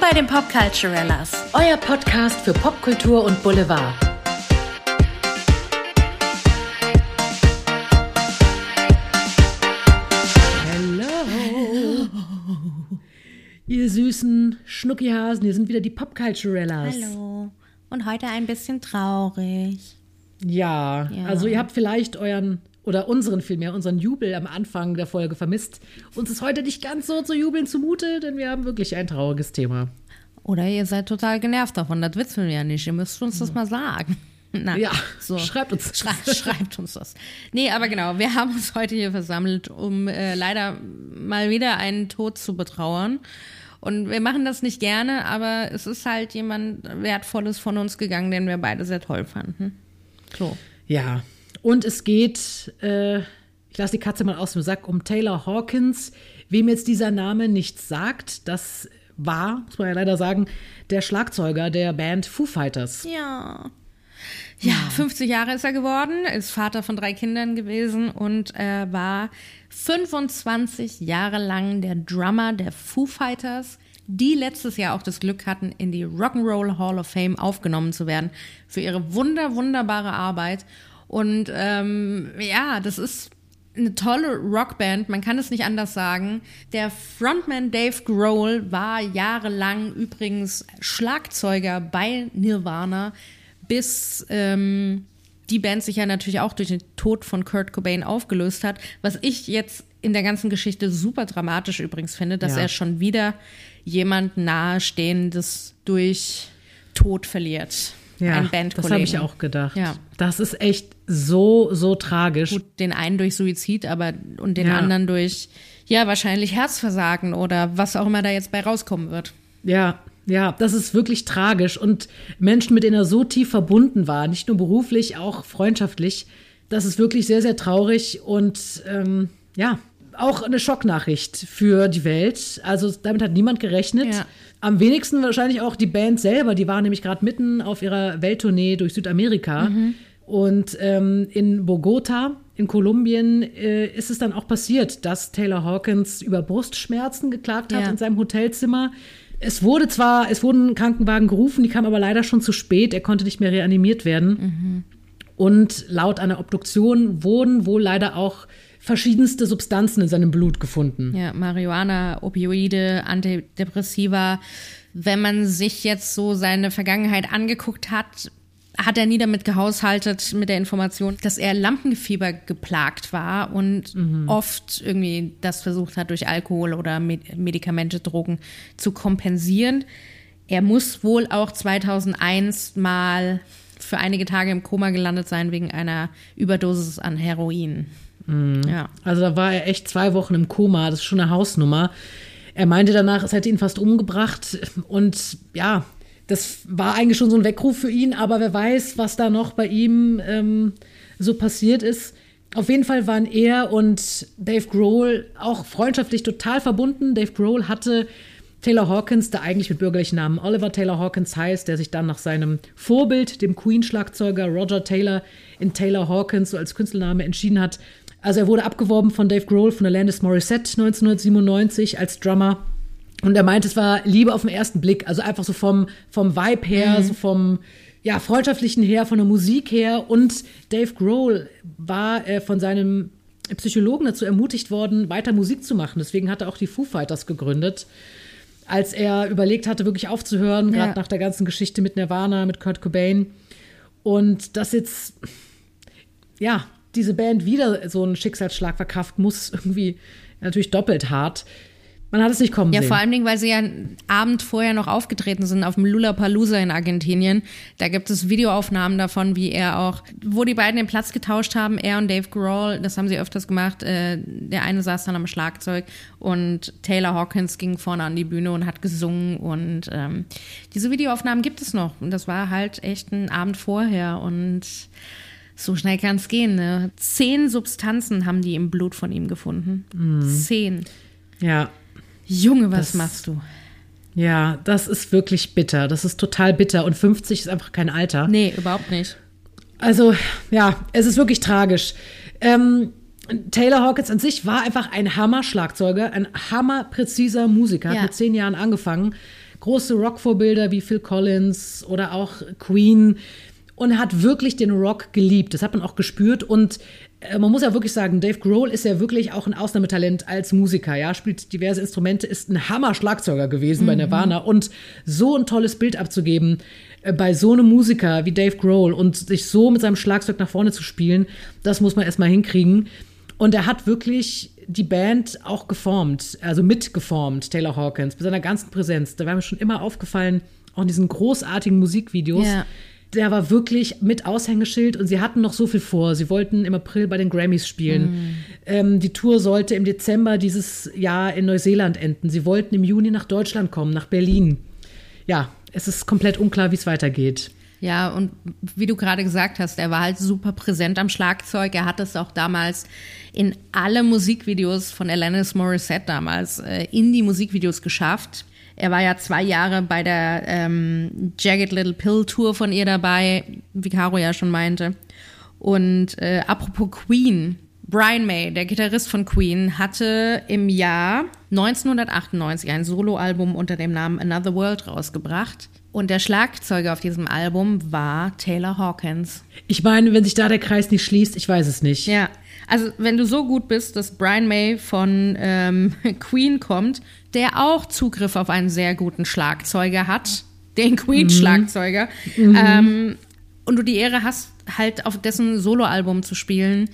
Willkommen bei den Popculturellas. Euer Podcast für Popkultur und Boulevard. Hello. Ihr süßen Schnuckihasen, hier sind wieder die Popculturellas. Hallo. Und heute ein bisschen traurig. Ja, Ja. also ihr habt vielleicht euren oder unseren vielmehr, unseren Jubel am Anfang der Folge vermisst. Uns ist heute nicht ganz so zu jubeln zumute, denn wir haben wirklich ein trauriges Thema. Oder ihr seid total genervt davon. Das wissen wir ja nicht. Ihr müsst uns das mal sagen. Na, Ja, schreibt uns das. Schrei schreibt uns das. Nee, aber genau, wir haben uns heute hier versammelt, um äh, leider mal wieder einen Tod zu betrauern. Und wir machen das nicht gerne, aber es ist halt jemand Wertvolles von uns gegangen, den wir beide sehr toll fanden. So. Ja, und es geht, äh, ich lasse die Katze mal aus dem Sack, um Taylor Hawkins. Wem jetzt dieser Name nichts sagt, das war, muss man ja leider sagen, der Schlagzeuger der Band Foo Fighters. Ja. Ja, 50 Jahre ist er geworden, ist Vater von drei Kindern gewesen und er war 25 Jahre lang der Drummer der Foo Fighters, die letztes Jahr auch das Glück hatten, in die Rock'n'Roll Hall of Fame aufgenommen zu werden für ihre wunder, wunderbare Arbeit. Und ähm, ja, das ist eine tolle Rockband, man kann es nicht anders sagen. Der Frontman Dave Grohl war jahrelang übrigens Schlagzeuger bei Nirvana, bis ähm, die Band sich ja natürlich auch durch den Tod von Kurt Cobain aufgelöst hat. Was ich jetzt in der ganzen Geschichte super dramatisch übrigens finde, dass Ja. er schon wieder jemand nahestehendes durch Tod verliert. Ein Bandkollegen. das habe ich auch gedacht. Ja. Das ist echt so, so tragisch. Gut, den einen durch Suizid, aber und den Ja. anderen durch ja wahrscheinlich Herzversagen oder was auch immer da jetzt bei rauskommen wird. Ja, ja, das ist wirklich tragisch. Und Menschen, mit denen er so tief verbunden war, nicht nur beruflich, auch freundschaftlich, das ist wirklich sehr, sehr traurig und ähm, ja, auch eine Schocknachricht für die Welt. Also damit hat niemand gerechnet. Ja. Am wenigsten wahrscheinlich auch die Band selber. Die war nämlich gerade mitten auf ihrer Welttournee durch Südamerika. Und ähm, in Bogota, in Kolumbien, äh, ist es dann auch passiert, dass Taylor Hawkins über Brustschmerzen geklagt hat Ja. in seinem Hotelzimmer. Es wurde zwar, es wurden Krankenwagen gerufen, die kamen aber leider schon zu spät. Er konnte nicht mehr reanimiert werden. Und laut einer Obduktion wurden wohl leider auch verschiedenste Substanzen in seinem Blut gefunden. Ja, Marihuana, Opioide, Antidepressiva. Wenn man sich jetzt so seine Vergangenheit angeguckt hat, hat er nie damit gehaushaltet mit der Information, dass er Lampenfieber geplagt war und oft irgendwie das versucht hat, durch Alkohol oder Med Medikamente, Drogen zu kompensieren. Er muss wohl auch 2001 mal für einige Tage im Koma gelandet sein wegen einer Überdosis an Heroin. Ja. Also da war er echt zwei Wochen im Koma, das ist schon eine Hausnummer. Er meinte danach, es hätte ihn fast umgebracht und ja, das war eigentlich schon so ein Weckruf für ihn, aber wer weiß, was da noch bei ihm ähm, so passiert ist. Auf jeden Fall waren er und Dave Grohl auch freundschaftlich total verbunden. Dave Grohl hatte Taylor Hawkins, der eigentlich mit bürgerlichen Namen Oliver Taylor Hawkins heißt, der sich dann nach seinem Vorbild, dem Queen-Schlagzeuger Roger Taylor, in Taylor Hawkins so als Künstlername entschieden hat. Also er wurde abgeworben von Dave Grohl von Alanis Morissette 1997 als Drummer. Und er meinte, es war Liebe auf den ersten Blick. Also einfach so vom, vom Vibe her, so vom ja, freundschaftlichen her, von der Musik her. Und Dave Grohl war äh, von seinem Psychologen dazu ermutigt worden, weiter Musik zu machen. Deswegen hat er auch die Foo Fighters gegründet. Als er überlegt hatte, wirklich aufzuhören, Ja. gerade nach der ganzen Geschichte mit Nirvana, mit Kurt Cobain. Und dass jetzt, ja, diese Band wieder so einen Schicksalsschlag verkraften muss, irgendwie natürlich doppelt hart. Man hat es nicht kommen Ja, sehen. vor allen Dingen, weil sie ja einen Abend vorher noch aufgetreten sind auf dem Lollapalooza in Argentinien. Da gibt es Videoaufnahmen davon, wie er auch, wo die beiden den Platz getauscht haben, er und Dave Grohl, das haben sie öfters gemacht. Äh, der eine saß dann am Schlagzeug und Taylor Hawkins ging vorne an die Bühne und hat gesungen und ähm, diese Videoaufnahmen gibt es noch. Und das war halt echt ein Abend vorher und so schnell kann es gehen. Ne? Zehn Substanzen haben die im Blut von ihm gefunden. Zehn. ja. Junge, was Das- machst du? Ja, das ist wirklich bitter. Das ist total bitter. Und 50 ist einfach kein Alter. Nee, überhaupt nicht. Also, ja, es ist wirklich tragisch. Ähm, Taylor Hawkins an sich war einfach ein Hammer-Schlagzeuger, ein hammerpräziser Musiker, Ja. hat mit zehn Jahren angefangen, große Rock-Vorbilder wie Phil Collins oder auch Queen und er hat wirklich den Rock geliebt. Das hat man auch gespürt und äh, man muss ja wirklich sagen, Dave Grohl ist ja wirklich auch ein Ausnahmetalent als Musiker, ja, spielt diverse Instrumente, ist ein Hammer-Schlagzeuger gewesen mhm. bei Nirvana und so ein tolles Bild abzugeben äh, bei so einem Musiker wie Dave Grohl und sich so mit seinem Schlagzeug nach vorne zu spielen, das muss man erstmal hinkriegen. Und er hat wirklich die Band auch geformt, also mitgeformt, Taylor Hawkins, mit seiner ganzen Präsenz. Da war mir schon immer aufgefallen, auch in diesen großartigen Musikvideos. Ja der war wirklich mit Aushängeschild und sie hatten noch so viel vor. Sie wollten im April bei den Grammys spielen. Mm. Ähm, die Tour sollte im Dezember dieses Jahr in Neuseeland enden. Sie wollten im Juni nach Deutschland kommen, nach Berlin. Ja, es ist komplett unklar, wie es weitergeht. Ja, und wie du gerade gesagt hast, er war halt super präsent am Schlagzeug. Er hat es auch damals in alle Musikvideos von Alanis Morissette damals äh, in die Musikvideos geschafft. Er war ja zwei Jahre bei der ähm, Jagged Little Pill Tour von ihr dabei, wie Caro ja schon meinte. Und äh, apropos Queen, Brian May, der Gitarrist von Queen, hatte im Jahr 1998 ein Soloalbum unter dem Namen Another World rausgebracht. Und der Schlagzeuger auf diesem Album war Taylor Hawkins. Ich meine, wenn sich da der Kreis nicht schließt, ich weiß es nicht. Ja, also wenn du so gut bist, dass Brian May von ähm, Queen kommt, der auch Zugriff auf einen sehr guten Schlagzeuger hat, den Queen-Schlagzeuger, mhm. ähm, und du die Ehre hast, halt auf dessen Soloalbum zu spielen,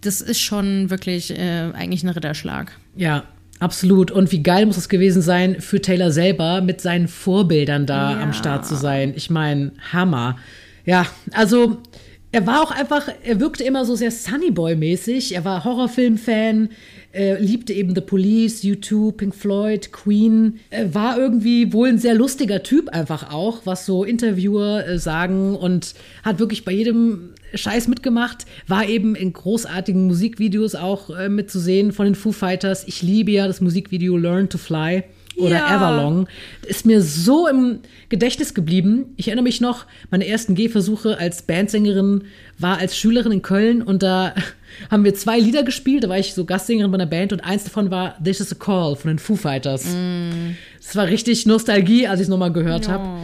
das ist schon wirklich äh, eigentlich ein Ritterschlag. Ja, Absolut. Und wie geil muss es gewesen sein, für Taylor selber mit seinen Vorbildern da ja. am Start zu sein. Ich meine, Hammer. Ja, also er war auch einfach, er wirkte immer so sehr Sunnyboy-mäßig. Er war Horrorfilm-Fan, äh, liebte eben The Police, U2, Pink Floyd, Queen. Er war irgendwie wohl ein sehr lustiger Typ einfach auch, was so Interviewer äh, sagen und hat wirklich bei jedem Scheiß mitgemacht. War eben in großartigen Musikvideos auch äh, mitzusehen von den Foo Fighters. Ich liebe ja das Musikvideo Learn to Fly oder ja. Everlong. Ist mir so im Gedächtnis geblieben. Ich erinnere mich noch, meine ersten Gehversuche als Bandsängerin war als Schülerin in Köln und da haben wir zwei Lieder gespielt. Da war ich so Gastsängerin bei einer Band und eins davon war This is a Call von den Foo Fighters. Mm. Das war richtig Nostalgie, als ich es nochmal gehört no. habe.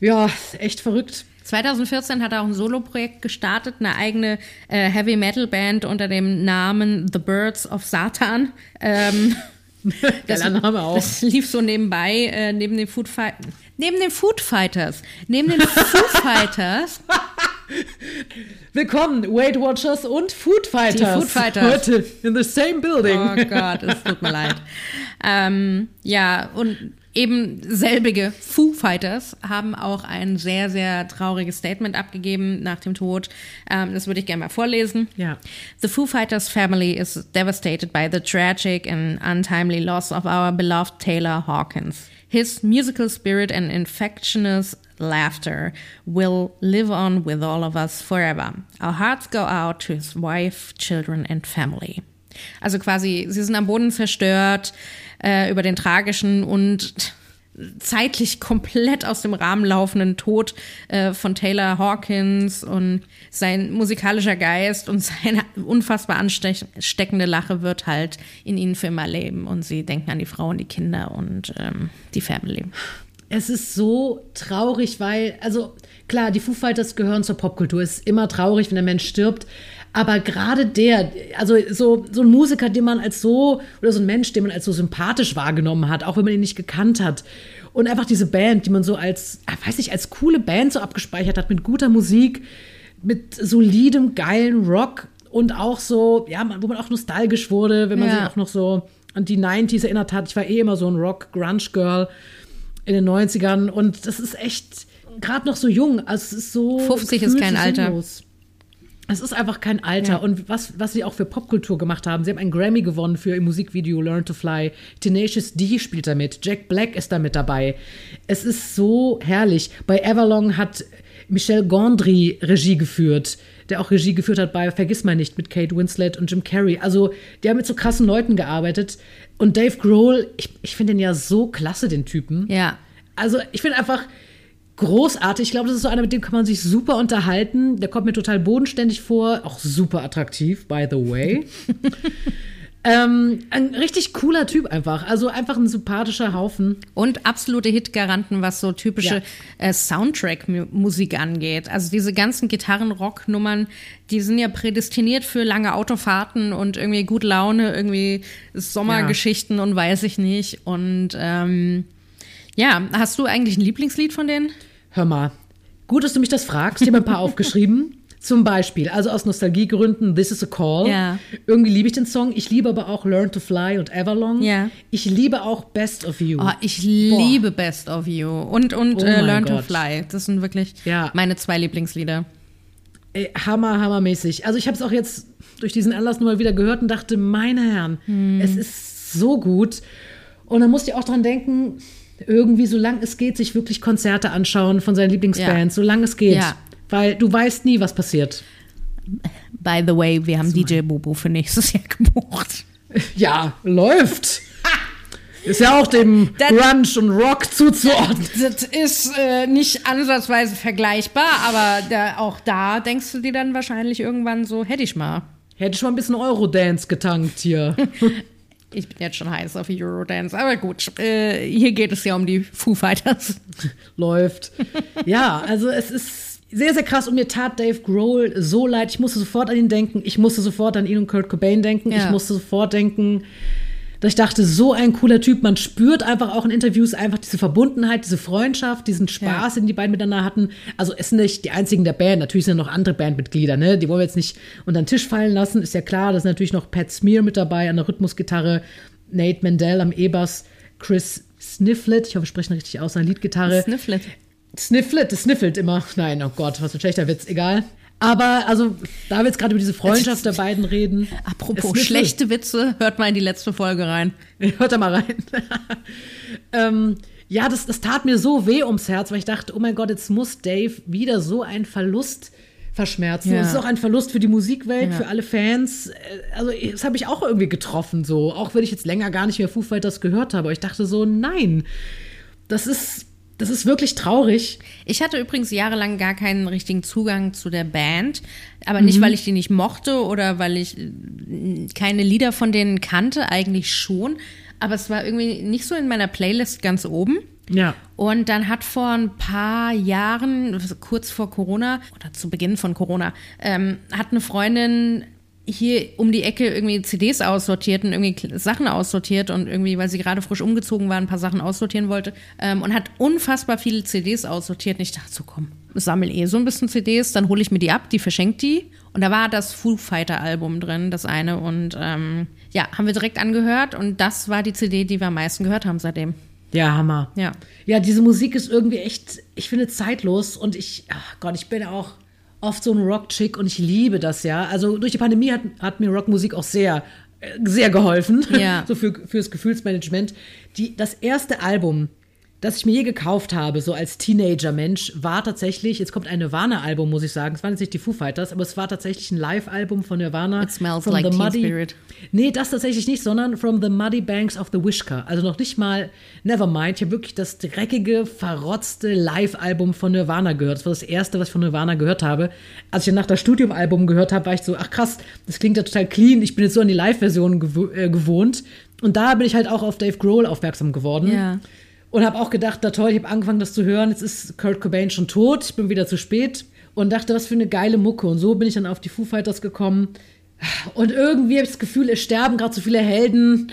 Ja, echt verrückt. 2014 hat er auch ein Soloprojekt gestartet, eine eigene äh, Heavy Metal Band unter dem Namen The Birds of Satan. Ähm, das, Name auch. Das lief so nebenbei, äh, neben den Food Fighters. Neben den Food Fighters. Neben den Food Fighters. Willkommen, Weight Watchers und Food Fighters. Die Food Fighters. Heute in the same building. Oh Gott, es tut mir leid. Ähm, ja, und eben selbige Foo Fighters haben auch ein sehr, sehr trauriges Statement abgegeben nach dem Tod. Ähm, das würde ich gerne mal vorlesen. Ja. The Foo Fighters family is devastated by the tragic and untimely loss of our beloved Taylor Hawkins. His musical spirit and infectious laughter will live on with all of us forever. Our hearts go out to his wife, children and family. Also quasi, sie sind am Boden zerstört äh, über den tragischen und zeitlich komplett aus dem Rahmen laufenden Tod äh, von Taylor Hawkins und sein musikalischer Geist und seine unfassbar ansteckende Lache wird halt in ihnen für immer leben und sie denken an die Frau und die Kinder und ähm, die Family. Es ist so traurig, weil, also klar, die Foo Fighters gehören zur Popkultur. Es ist immer traurig, wenn ein Mensch stirbt. Aber gerade der, also so, so ein Musiker, den man als so, oder so ein Mensch, den man als so sympathisch wahrgenommen hat, auch wenn man ihn nicht gekannt hat. Und einfach diese Band, die man so als, ah, weiß ich, als coole Band so abgespeichert hat, mit guter Musik, mit solidem, geilen Rock und auch so, ja, wo man auch nostalgisch wurde, wenn man ja. sich auch noch so an die 90s erinnert hat. Ich war eh immer so ein Rock-Grunge-Girl in den 90ern und das ist echt gerade noch so jung. Also es ist so. 50 ist kein Alter. Es ist einfach kein Alter. Ja. Und was, was sie auch für Popkultur gemacht haben, sie haben einen Grammy gewonnen für ihr Musikvideo Learn to Fly. Tenacious D spielt damit. Jack Black ist da mit dabei. Es ist so herrlich. Bei Everlong hat Michel Gondry Regie geführt, der auch Regie geführt hat bei Vergiss mal nicht mit Kate Winslet und Jim Carrey. Also, die haben mit so krassen Leuten gearbeitet. Und Dave Grohl, ich, ich finde den ja so klasse, den Typen. Ja. Also, ich finde einfach, großartig. Ich glaube, das ist so einer, mit dem kann man sich super unterhalten. Der kommt mir total bodenständig vor, auch super attraktiv, by the way. Ähm, ein richtig cooler Typ einfach. Also einfach ein sympathischer Haufen. Und absolute Hitgaranten, was so typische Ja. äh, Soundtrack-Musik angeht. Also diese ganzen Gitarren-Rock-Nummern, die sind ja prädestiniert für lange Autofahrten und irgendwie gute Laune, irgendwie Sommergeschichten und weiß ich nicht. Und ähm, ja, hast du eigentlich ein Lieblingslied von denen? Hör mal, gut, dass du mich das fragst. Ich habe ein paar aufgeschrieben. Zum Beispiel, also aus Nostalgiegründen, This is a Call. Ja. Irgendwie liebe ich den Song. Ich liebe aber auch Learn to Fly und Everlong. Ja. Ich liebe auch Best of You. Oh, ich liebe Best of You und, und Oh äh, Learn to Gott. Fly. Das sind wirklich Ja. meine zwei Lieblingslieder. Ey, hammer, hammermäßig. Also ich habe es auch jetzt durch diesen Anlass nur mal wieder gehört und dachte, meine Herren, Hm. es ist so gut. Und dann musste ich auch dran denken, irgendwie, solange es geht, sich wirklich Konzerte anschauen von seinen Lieblingsbands, solange es geht. Ja. Weil du weißt nie, was passiert. By the way, wir haben DJ Bobo für nächstes Jahr gebucht. Ja, läuft. Ist ja auch dem Das- Grunge und Rock zuzuordnen. Das ist äh, nicht ansatzweise vergleichbar, aber da, auch da denkst du dir dann wahrscheinlich irgendwann so, hätte ich mal. Hätte ich mal ein bisschen Eurodance getankt hier. Ich bin jetzt schon heiß auf Eurodance, aber gut, äh, hier geht es ja um die Foo Fighters. läuft. Ja, also es ist sehr, sehr krass und mir tat Dave Grohl so leid. Ich musste sofort an ihn denken. Ich musste sofort an ihn und Kurt Cobain denken. Ja. Ich musste sofort denken, dass ich dachte, so ein cooler Typ. Man spürt einfach auch in Interviews einfach diese Verbundenheit, diese Freundschaft, diesen Spaß, den die beiden miteinander hatten. Also es sind nicht die einzigen der Band. Natürlich sind noch andere Bandmitglieder, ne? Die wollen wir jetzt nicht unter den Tisch fallen lassen. Ist ja klar, da ist natürlich noch Pat Smear mit dabei an der Rhythmusgitarre, Nate Mendel am E-Bass, Chris Snifflet, ich hoffe, ich spreche ihn richtig aus, an Leadgitarre. Snifflet. Snifflet, das sniffelt immer. Nein, oh Gott, was für ein schlechter Witz, egal. Aber, also, da wir jetzt gerade über diese Freundschaft der beiden reden. Apropos schlechte Witze, hört mal in die letzte Folge rein. Hört da mal rein. ähm, ja, das, das tat mir so weh ums Herz, weil ich dachte, oh mein Gott, jetzt muss Dave wieder so einen Verlust verschmerzen. Ja. Es ist auch ein Verlust für die Musikwelt, Ja. für alle Fans. Äh, Also, das habe ich auch irgendwie getroffen, so. Auch wenn ich jetzt länger gar nicht mehr Foo Fighters gehört habe. Ich dachte so, nein, das ist, das ist wirklich traurig. Ich hatte übrigens jahrelang gar keinen richtigen Zugang zu der Band, aber nicht, weil ich die nicht mochte oder weil ich äh, keine Lieder von denen kannte, eigentlich schon. Aber es war irgendwie nicht so in meiner Playlist ganz oben. Ja. Und dann hat vor ein paar Jahren, kurz vor Corona oder zu Beginn von Corona, ähm, hat eine Freundin hier um die Ecke irgendwie CDs aussortiert und irgendwie Sachen aussortiert und irgendwie, weil sie gerade frisch umgezogen war, ein paar Sachen aussortieren wollte ähm, und hat unfassbar viele CDs aussortiert. Und ich dachte so, komm, sammel eh so ein bisschen CDs, dann hole ich mir die ab, die verschenkt die. Und da war das Foo Fighter Album drin, das eine. Und ähm, ja, haben wir direkt angehört und das war die CD, die wir am meisten gehört haben seitdem. Ja, Hammer. Ja. Ja, diese Musik ist irgendwie echt, ich finde, zeitlos und ich, ach Gott, ich bin auch oft so ein Rock-Chick und ich liebe das ja. Also durch die Pandemie hat, hat mir Rockmusik auch sehr, äh, sehr geholfen. Ja. so für, fürs Gefühlsmanagement. Die, das erste Album, das ich mir je gekauft habe, so als Teenager-Mensch, war tatsächlich, jetzt kommt ein Nirvana-Album, muss ich sagen. Es waren jetzt nicht die Foo Fighters, aber es war tatsächlich ein Live-Album von Nirvana. It smells From like the Teen Muddy- Spirit. Nee, das tatsächlich nicht, sondern From the Muddy Banks of the Wishka. Also noch nicht mal Nevermind. Ich habe wirklich das dreckige, verrotzte Live-Album von Nirvana gehört. Das war das erste, was ich von Nirvana gehört habe. Als ich dann nach das Studium-Album gehört habe, war ich so, ach krass, das klingt ja total clean. Ich bin jetzt so an die Live-Version gewo äh, gewohnt. Und da bin ich halt auch auf Dave Grohl aufmerksam geworden. Ja. Und habe auch gedacht, na toll, ich habe angefangen, das zu hören. Jetzt ist Kurt Cobain schon tot. Ich bin wieder zu spät. Und dachte, was für eine geile Mucke. Und so bin ich dann auf die Foo Fighters gekommen. Und irgendwie habe ich das Gefühl, es sterben gerade so viele Helden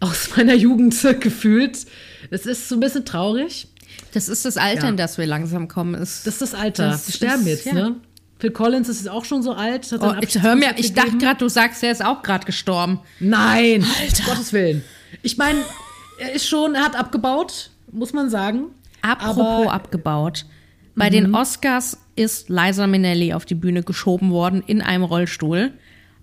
aus meiner Jugend gefühlt. Es ist so ein bisschen traurig. Das ist das Alter, Ja. in das wir langsam kommen. Ist, Das ist das Alter. Das Die sterben ist- jetzt, ja. ne? Phil Collins ist auch schon so alt. Oh, ich hör mir, ich dachte gerade, du sagst, der ist auch gerade gestorben. Nein, um Gottes Willen. Ich meine, er ist schon, er hat abgebaut, muss man sagen. Apropos Aber Mhm. abgebaut. Bei den Oscars ist Liza Minnelli auf die Bühne geschoben worden in einem Rollstuhl.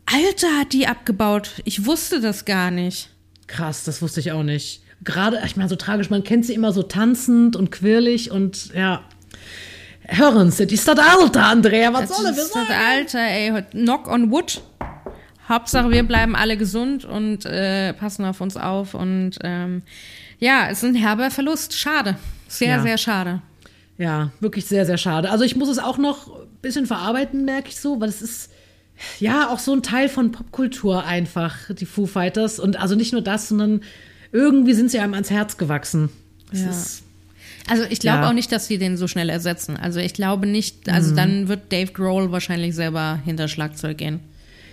Alter, hat die abgebaut. Ich wusste das gar nicht. krass, das wusste ich auch nicht. Gerade, ich meine, so tragisch, man kennt sie immer so tanzend und quirlig und ja. Hören Sie, die ist das Alter, Andrea, was Das soll er ist das sagen? Alter, ey. Knock on wood. Hauptsache, wir bleiben alle gesund und äh, passen auf uns auf. Und ähm, ja, es ist ein herber Verlust. Schade. Sehr, Ja. sehr schade. Ja, wirklich sehr, sehr schade. Also ich muss es auch noch ein bisschen verarbeiten, merke ich so, weil es ist, ja, auch so ein Teil von Popkultur einfach, die Foo Fighters. Und also nicht nur das, sondern irgendwie sind sie einem ans Herz gewachsen. Ja. ist, Also ich glaube Ja. auch nicht, dass sie den so schnell ersetzen. Also ich glaube nicht, also Mhm. dann wird Dave Grohl wahrscheinlich selber hinter Schlagzeug gehen.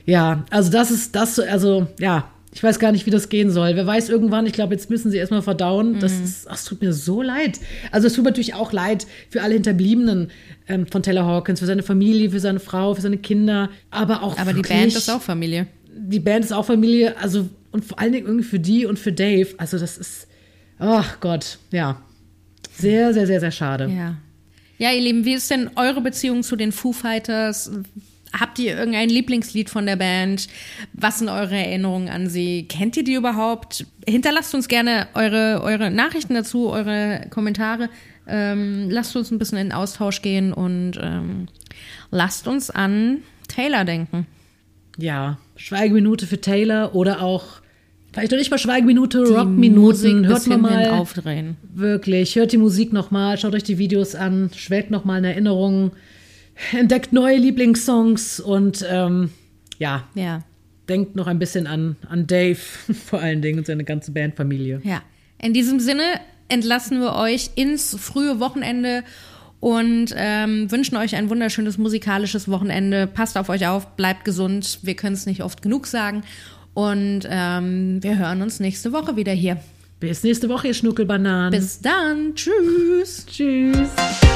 ja, also das ist das, also ja, ich weiß gar nicht, wie das gehen soll. Wer weiß irgendwann, ich glaube, jetzt müssen sie erstmal verdauen. Das Mhm. ist, ach, es tut mir so leid. Also es tut mir natürlich auch leid für alle Hinterbliebenen ähm, von Taylor Hawkins, für seine Familie, für seine Frau, für seine Kinder, aber auch Aber die wirklich- Band ist auch Familie. die Band ist auch Familie, also und vor allen Dingen irgendwie für die und für Dave. Also das ist, ach Gott, ja, sehr, sehr, sehr, sehr schade. Ja. Ja, ihr Lieben, wie ist denn eure Beziehung zu den Foo Fighters? Habt ihr irgendein Lieblingslied von der Band? Was sind eure Erinnerungen an sie? Kennt ihr die überhaupt? Hinterlasst uns gerne eure, eure Nachrichten dazu, eure Kommentare. Ähm, lasst uns ein bisschen in den Austausch gehen und ähm, lasst uns an Taylor denken. Ja, Schweigeminute für Taylor oder auch vielleicht noch nicht mal Schweigeminute, Rockminuten. Hört bis mal aufdrehen. wirklich, hört die Musik noch mal, schaut euch die Videos an, schwelgt noch mal in Erinnerungen, entdeckt neue Lieblingssongs und ähm, ja, Ja. denkt noch ein bisschen an, an Dave vor allen Dingen und seine ganze Bandfamilie. Ja. In diesem Sinne entlassen wir euch ins frühe Wochenende und ähm, wünschen euch ein wunderschönes musikalisches Wochenende. Passt auf euch auf, bleibt gesund. Wir können es nicht oft genug sagen. Und ähm, wir hören uns nächste Woche wieder hier. Bis nächste Woche, ihr Schnuckelbananen. Bis dann. Tschüss. Tschüss.